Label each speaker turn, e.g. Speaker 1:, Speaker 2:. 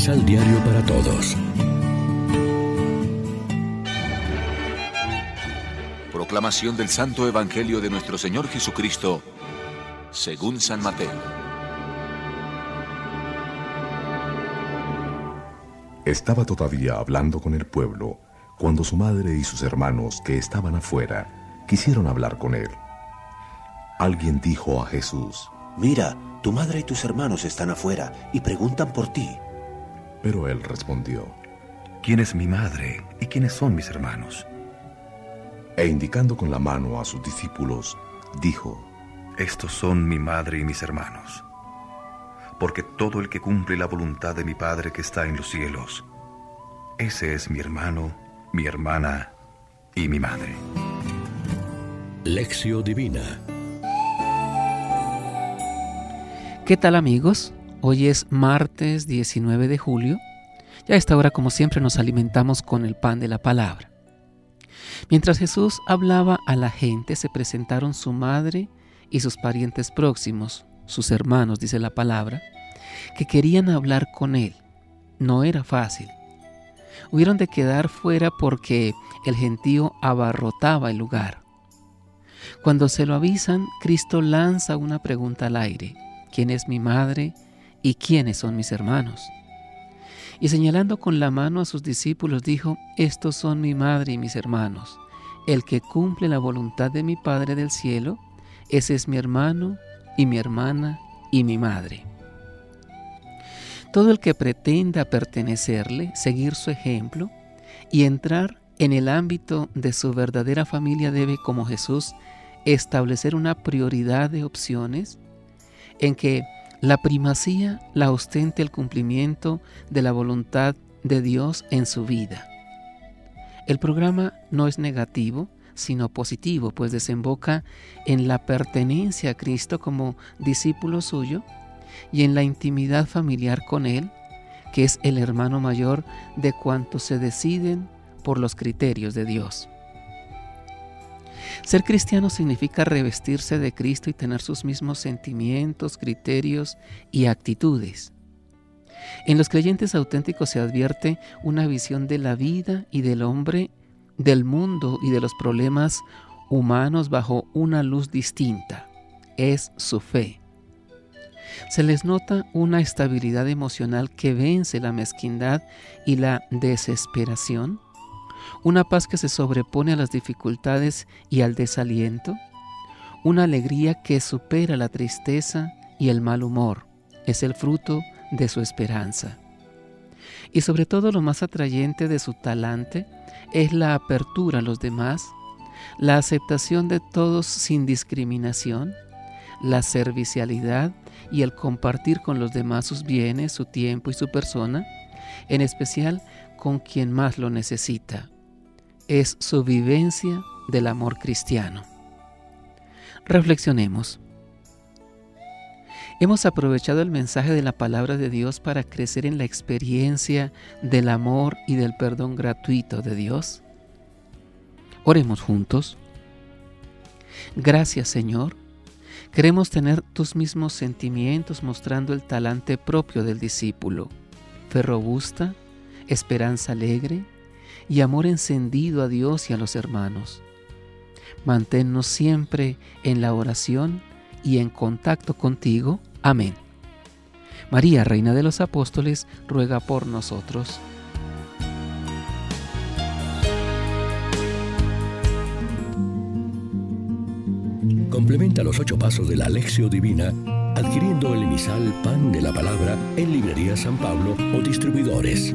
Speaker 1: Misal Diario para Todos.
Speaker 2: Proclamación del Santo Evangelio de nuestro Señor Jesucristo, según San Mateo.
Speaker 3: Estaba todavía hablando con el pueblo cuando su madre y sus hermanos que estaban afuera quisieron hablar con él. Alguien dijo a Jesús,
Speaker 4: Mira, tu madre y tus hermanos están afuera y preguntan por ti.
Speaker 3: Pero él respondió,
Speaker 5: ¿quién es mi madre y quiénes son mis hermanos?
Speaker 3: E indicando con la mano a sus discípulos, dijo,
Speaker 5: Estos son mi madre y mis hermanos. Porque todo el que cumple la voluntad de mi Padre que está en los cielos, ese es mi hermano, mi hermana y mi madre.
Speaker 1: Lección Divina
Speaker 6: ¿Qué tal amigos? Hoy es martes 19 de julio. Ya a esta hora, como siempre, nos alimentamos con el pan de la palabra. Mientras Jesús hablaba a la gente, se presentaron su madre y sus parientes próximos, sus hermanos, dice la palabra, que querían hablar con él. No era fácil. Hubieron de quedar fuera porque el gentío abarrotaba el lugar. Cuando se lo avisan, Cristo lanza una pregunta al aire quién es mi madre y quiénes son mis hermanos. Y señalando con la mano a sus discípulos dijo, estos son mi madre y mis hermanos. El que cumple la voluntad de mi Padre del cielo, ese es mi hermano y mi hermana y mi madre. Todo el que pretenda pertenecerle, seguir su ejemplo y entrar en el ámbito de su verdadera familia debe, como Jesús, establecer una prioridad de opciones en que la primacía la ostente el cumplimiento de la voluntad de Dios en su vida. El programa no es negativo, sino positivo, pues desemboca en la pertenencia a Cristo como discípulo suyo y en la intimidad familiar con Él, que es el hermano mayor de cuantos se deciden por los criterios de Dios. Ser cristiano significa revestirse de Cristo y tener sus mismos sentimientos, criterios y actitudes. En los creyentes auténticos se advierte una visión de la vida y del hombre, del mundo y de los problemas humanos bajo una luz distinta. Es su fe. Se les nota una estabilidad emocional que vence la mezquindad y la desesperación una paz que se sobrepone a las dificultades y al desaliento, una alegría que supera la tristeza y el mal humor, es el fruto de su esperanza. Y sobre todo lo más atrayente de su talante es la apertura a los demás, la aceptación de todos sin discriminación, la servicialidad y el compartir con los demás sus bienes, su tiempo y su persona, en especial con quien más lo necesita es su vivencia del amor cristiano. Reflexionemos. Hemos aprovechado el mensaje de la palabra de Dios para crecer en la experiencia del amor y del perdón gratuito de Dios. Oremos juntos. Gracias Señor. Queremos tener tus mismos sentimientos mostrando el talante propio del discípulo. Fe robusta, esperanza alegre, y amor encendido a Dios y a los hermanos. Manténnos siempre en la oración y en contacto contigo. Amén. María, Reina de los Apóstoles, ruega por nosotros.
Speaker 1: Complementa los ocho pasos de la Alexio Divina adquiriendo el emisal Pan de la Palabra en Librería San Pablo o Distribuidores.